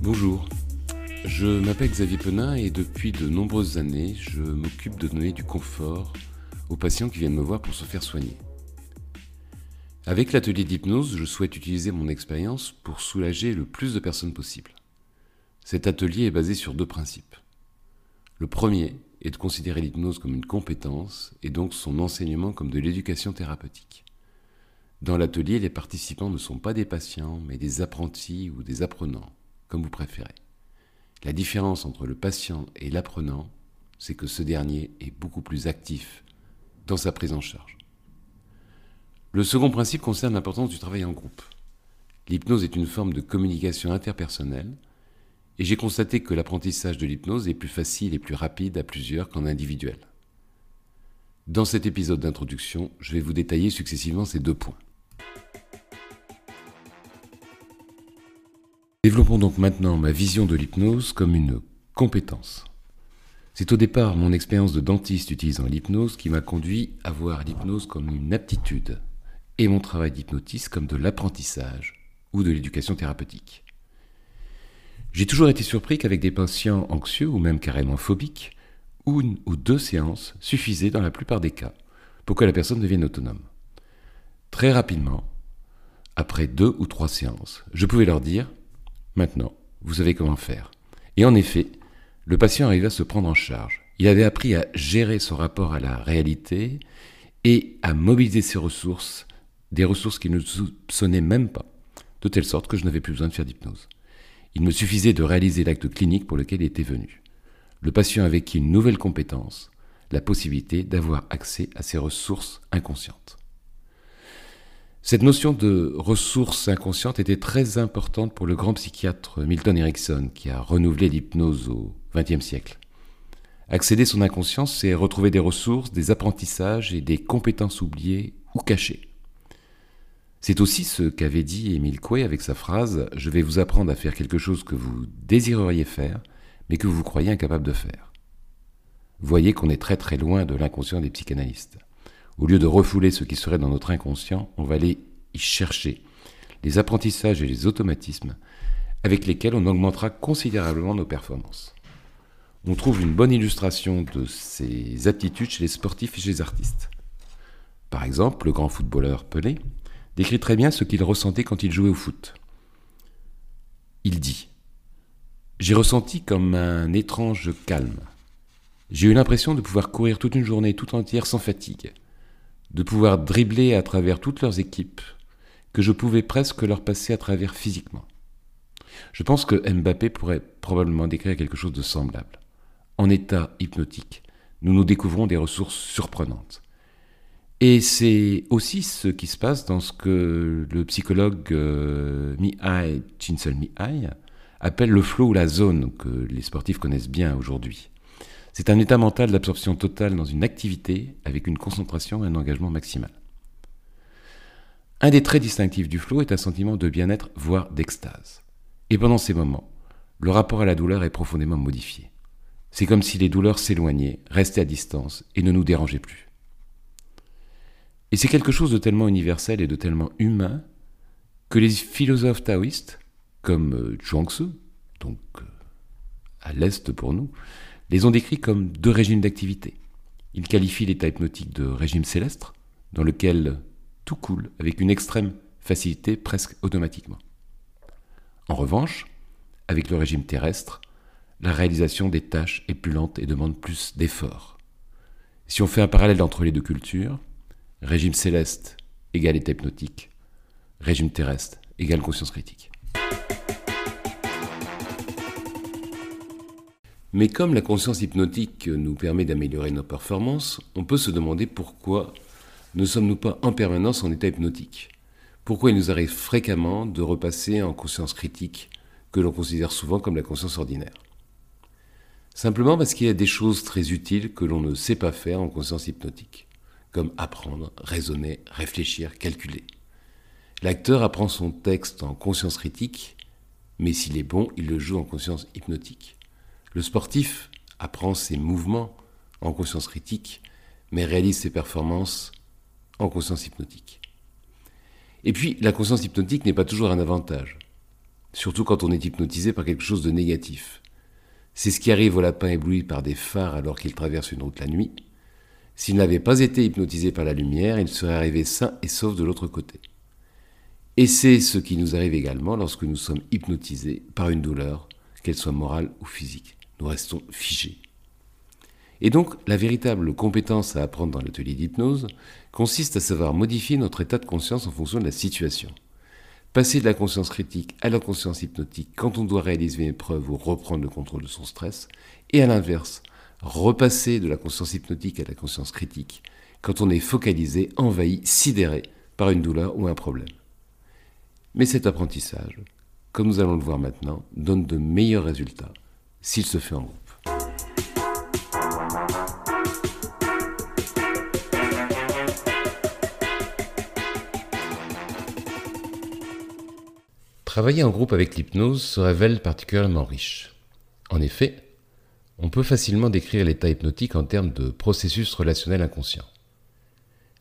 Bonjour, je m'appelle Xavier Penin et depuis de nombreuses années, je m'occupe de donner du confort aux patients qui viennent me voir pour se faire soigner. Avec l'atelier d'hypnose, je souhaite utiliser mon expérience pour soulager le plus de personnes possible. Cet atelier est basé sur deux principes. Le premier est de considérer l'hypnose comme une compétence et donc son enseignement comme de l'éducation thérapeutique. Dans l'atelier, les participants ne sont pas des patients, mais des apprentis ou des apprenants, comme vous préférez. La différence entre le patient et l'apprenant, c'est que ce dernier est beaucoup plus actif dans sa prise en charge. Le second principe concerne l'importance du travail en groupe. L'hypnose est une forme de communication interpersonnelle et j'ai constaté que l'apprentissage de l'hypnose est plus facile et plus rapide à plusieurs qu'en individuel. Dans cet épisode d'introduction, je vais vous détailler successivement ces deux points. Développons donc maintenant ma vision de l'hypnose comme une compétence. C'est au départ mon expérience de dentiste utilisant l'hypnose qui m'a conduit à voir l'hypnose comme une aptitude et mon travail d'hypnotiste comme de l'apprentissage ou de l'éducation thérapeutique. J'ai toujours été surpris qu'avec des patients anxieux ou même carrément phobiques, une ou deux séances suffisaient dans la plupart des cas pour que la personne devienne autonome. Très rapidement, après deux ou trois séances, je pouvais leur dire Maintenant, vous savez comment faire. Et en effet, le patient arrivait à se prendre en charge. Il avait appris à gérer son rapport à la réalité et à mobiliser ses ressources des ressources qu'il ne soupçonnait même pas, de telle sorte que je n'avais plus besoin de faire d'hypnose. Il me suffisait de réaliser l'acte clinique pour lequel il était venu. Le patient avait une nouvelle compétence, la possibilité d'avoir accès à ses ressources inconscientes. Cette notion de ressources inconscientes était très importante pour le grand psychiatre Milton Erickson, qui a renouvelé l'hypnose au XXe siècle. Accéder son inconscience, c'est retrouver des ressources, des apprentissages et des compétences oubliées ou cachées. C'est aussi ce qu'avait dit Émile Coué avec sa phrase Je vais vous apprendre à faire quelque chose que vous désireriez faire, mais que vous croyez incapable de faire. Voyez qu'on est très très loin de l'inconscient des psychanalystes. Au lieu de refouler ce qui serait dans notre inconscient, on va aller y chercher les apprentissages et les automatismes avec lesquels on augmentera considérablement nos performances. On trouve une bonne illustration de ces aptitudes chez les sportifs et chez les artistes. Par exemple, le grand footballeur Pelé décrit très bien ce qu'il ressentait quand il jouait au foot. Il dit J'ai ressenti comme un étrange calme. J'ai eu l'impression de pouvoir courir toute une journée tout entière sans fatigue, de pouvoir dribbler à travers toutes leurs équipes, que je pouvais presque leur passer à travers physiquement. Je pense que Mbappé pourrait probablement décrire quelque chose de semblable. En état hypnotique, nous nous découvrons des ressources surprenantes. Et c'est aussi ce qui se passe dans ce que le psychologue euh, Mihai Csikszentmihalyi appelle le flow ou la zone que les sportifs connaissent bien aujourd'hui. C'est un état mental d'absorption totale dans une activité avec une concentration et un engagement maximal. Un des traits distinctifs du flow est un sentiment de bien-être, voire d'extase. Et pendant ces moments, le rapport à la douleur est profondément modifié. C'est comme si les douleurs s'éloignaient, restaient à distance et ne nous dérangeaient plus. Et c'est quelque chose de tellement universel et de tellement humain que les philosophes taoïstes, comme euh, Chuang-Tzu, donc euh, à l'Est pour nous, les ont décrits comme deux régimes d'activité. Ils qualifient l'état hypnotique de régime céleste, dans lequel tout coule avec une extrême facilité presque automatiquement. En revanche, avec le régime terrestre, la réalisation des tâches est plus lente et demande plus d'efforts. Si on fait un parallèle entre les deux cultures, Régime céleste égale état hypnotique. Régime terrestre égale conscience critique. Mais comme la conscience hypnotique nous permet d'améliorer nos performances, on peut se demander pourquoi ne sommes-nous pas en permanence en état hypnotique? Pourquoi il nous arrive fréquemment de repasser en conscience critique, que l'on considère souvent comme la conscience ordinaire? Simplement parce qu'il y a des choses très utiles que l'on ne sait pas faire en conscience hypnotique comme apprendre, raisonner, réfléchir, calculer. L'acteur apprend son texte en conscience critique, mais s'il est bon, il le joue en conscience hypnotique. Le sportif apprend ses mouvements en conscience critique, mais réalise ses performances en conscience hypnotique. Et puis, la conscience hypnotique n'est pas toujours un avantage, surtout quand on est hypnotisé par quelque chose de négatif. C'est ce qui arrive au lapin ébloui par des phares alors qu'il traverse une route la nuit. S'il n'avait pas été hypnotisé par la lumière, il serait arrivé sain et sauf de l'autre côté. Et c'est ce qui nous arrive également lorsque nous sommes hypnotisés par une douleur, qu'elle soit morale ou physique. Nous restons figés. Et donc, la véritable compétence à apprendre dans l'atelier d'hypnose consiste à savoir modifier notre état de conscience en fonction de la situation. Passer de la conscience critique à la conscience hypnotique quand on doit réaliser une épreuve ou reprendre le contrôle de son stress, et à l'inverse, repasser de la conscience hypnotique à la conscience critique quand on est focalisé, envahi, sidéré par une douleur ou un problème. Mais cet apprentissage, comme nous allons le voir maintenant, donne de meilleurs résultats s'il se fait en groupe. Travailler en groupe avec l'hypnose se révèle particulièrement riche. En effet, on peut facilement décrire l'état hypnotique en termes de processus relationnel inconscient.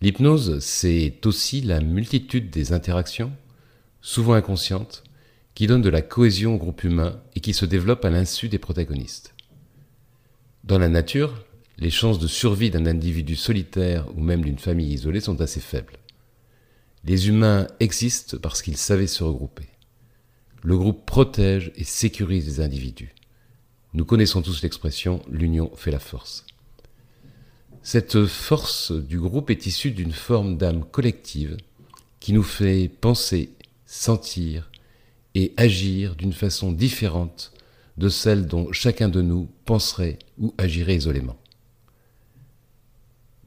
L'hypnose, c'est aussi la multitude des interactions, souvent inconscientes, qui donnent de la cohésion au groupe humain et qui se développent à l'insu des protagonistes. Dans la nature, les chances de survie d'un individu solitaire ou même d'une famille isolée sont assez faibles. Les humains existent parce qu'ils savaient se regrouper. Le groupe protège et sécurise les individus. Nous connaissons tous l'expression l'union fait la force. Cette force du groupe est issue d'une forme d'âme collective qui nous fait penser, sentir et agir d'une façon différente de celle dont chacun de nous penserait ou agirait isolément.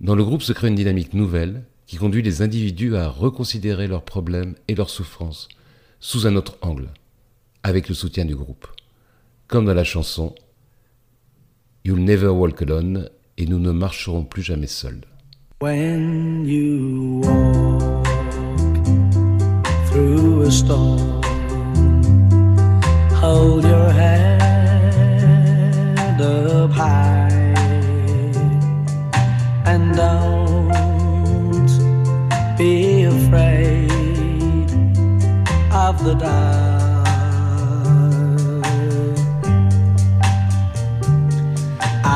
Dans le groupe se crée une dynamique nouvelle qui conduit les individus à reconsidérer leurs problèmes et leurs souffrances sous un autre angle avec le soutien du groupe. Comme dans la chanson You'll never walk alone et nous ne marcherons plus jamais seuls.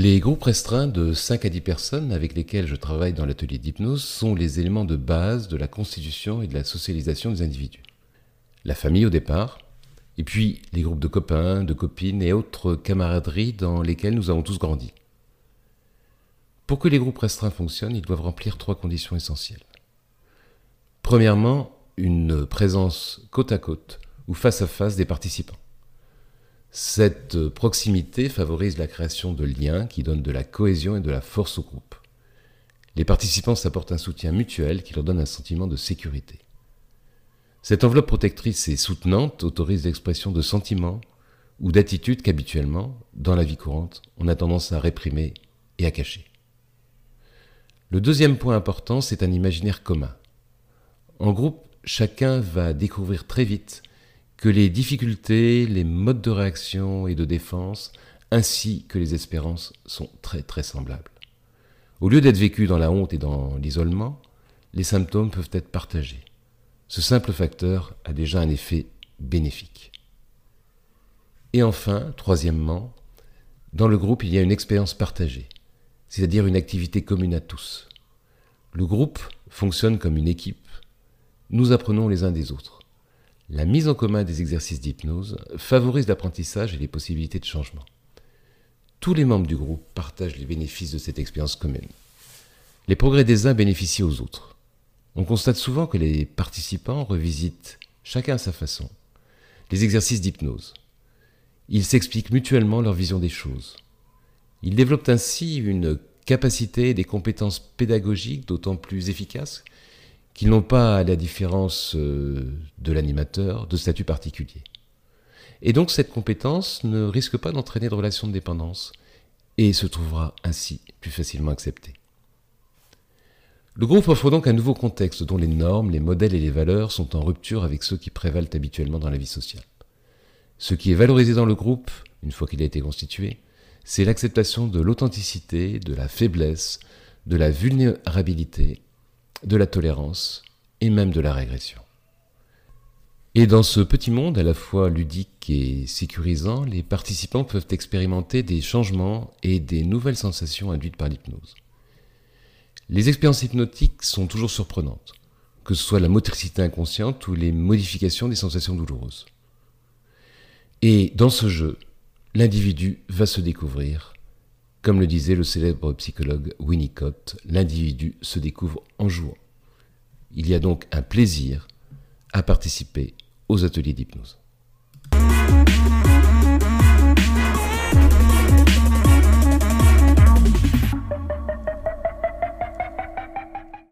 Les groupes restreints de 5 à 10 personnes avec lesquels je travaille dans l'atelier d'hypnose sont les éléments de base de la constitution et de la socialisation des individus. La famille au départ, et puis les groupes de copains, de copines et autres camaraderies dans lesquelles nous avons tous grandi. Pour que les groupes restreints fonctionnent, ils doivent remplir trois conditions essentielles. Premièrement, une présence côte à côte ou face à face des participants. Cette proximité favorise la création de liens qui donnent de la cohésion et de la force au groupe. Les participants s'apportent un soutien mutuel qui leur donne un sentiment de sécurité. Cette enveloppe protectrice et soutenante autorise l'expression de sentiments ou d'attitudes qu'habituellement, dans la vie courante, on a tendance à réprimer et à cacher. Le deuxième point important, c'est un imaginaire commun. En groupe, chacun va découvrir très vite que les difficultés, les modes de réaction et de défense, ainsi que les espérances sont très très semblables. Au lieu d'être vécu dans la honte et dans l'isolement, les symptômes peuvent être partagés. Ce simple facteur a déjà un effet bénéfique. Et enfin, troisièmement, dans le groupe, il y a une expérience partagée, c'est-à-dire une activité commune à tous. Le groupe fonctionne comme une équipe. Nous apprenons les uns des autres. La mise en commun des exercices d'hypnose favorise l'apprentissage et les possibilités de changement. Tous les membres du groupe partagent les bénéfices de cette expérience commune. Les progrès des uns bénéficient aux autres. On constate souvent que les participants revisitent, chacun à sa façon, les exercices d'hypnose. Ils s'expliquent mutuellement leur vision des choses. Ils développent ainsi une capacité et des compétences pédagogiques d'autant plus efficaces qu'ils n'ont pas, à la différence euh, de l'animateur, de statut particulier. Et donc cette compétence ne risque pas d'entraîner de relations de dépendance et se trouvera ainsi plus facilement acceptée. Le groupe offre donc un nouveau contexte dont les normes, les modèles et les valeurs sont en rupture avec ceux qui prévalent habituellement dans la vie sociale. Ce qui est valorisé dans le groupe, une fois qu'il a été constitué, c'est l'acceptation de l'authenticité, de la faiblesse, de la vulnérabilité, de la tolérance et même de la régression. Et dans ce petit monde à la fois ludique et sécurisant, les participants peuvent expérimenter des changements et des nouvelles sensations induites par l'hypnose. Les expériences hypnotiques sont toujours surprenantes, que ce soit la motricité inconsciente ou les modifications des sensations douloureuses. Et dans ce jeu, l'individu va se découvrir. Comme le disait le célèbre psychologue Winnicott, l'individu se découvre en jouant. Il y a donc un plaisir à participer aux ateliers d'hypnose.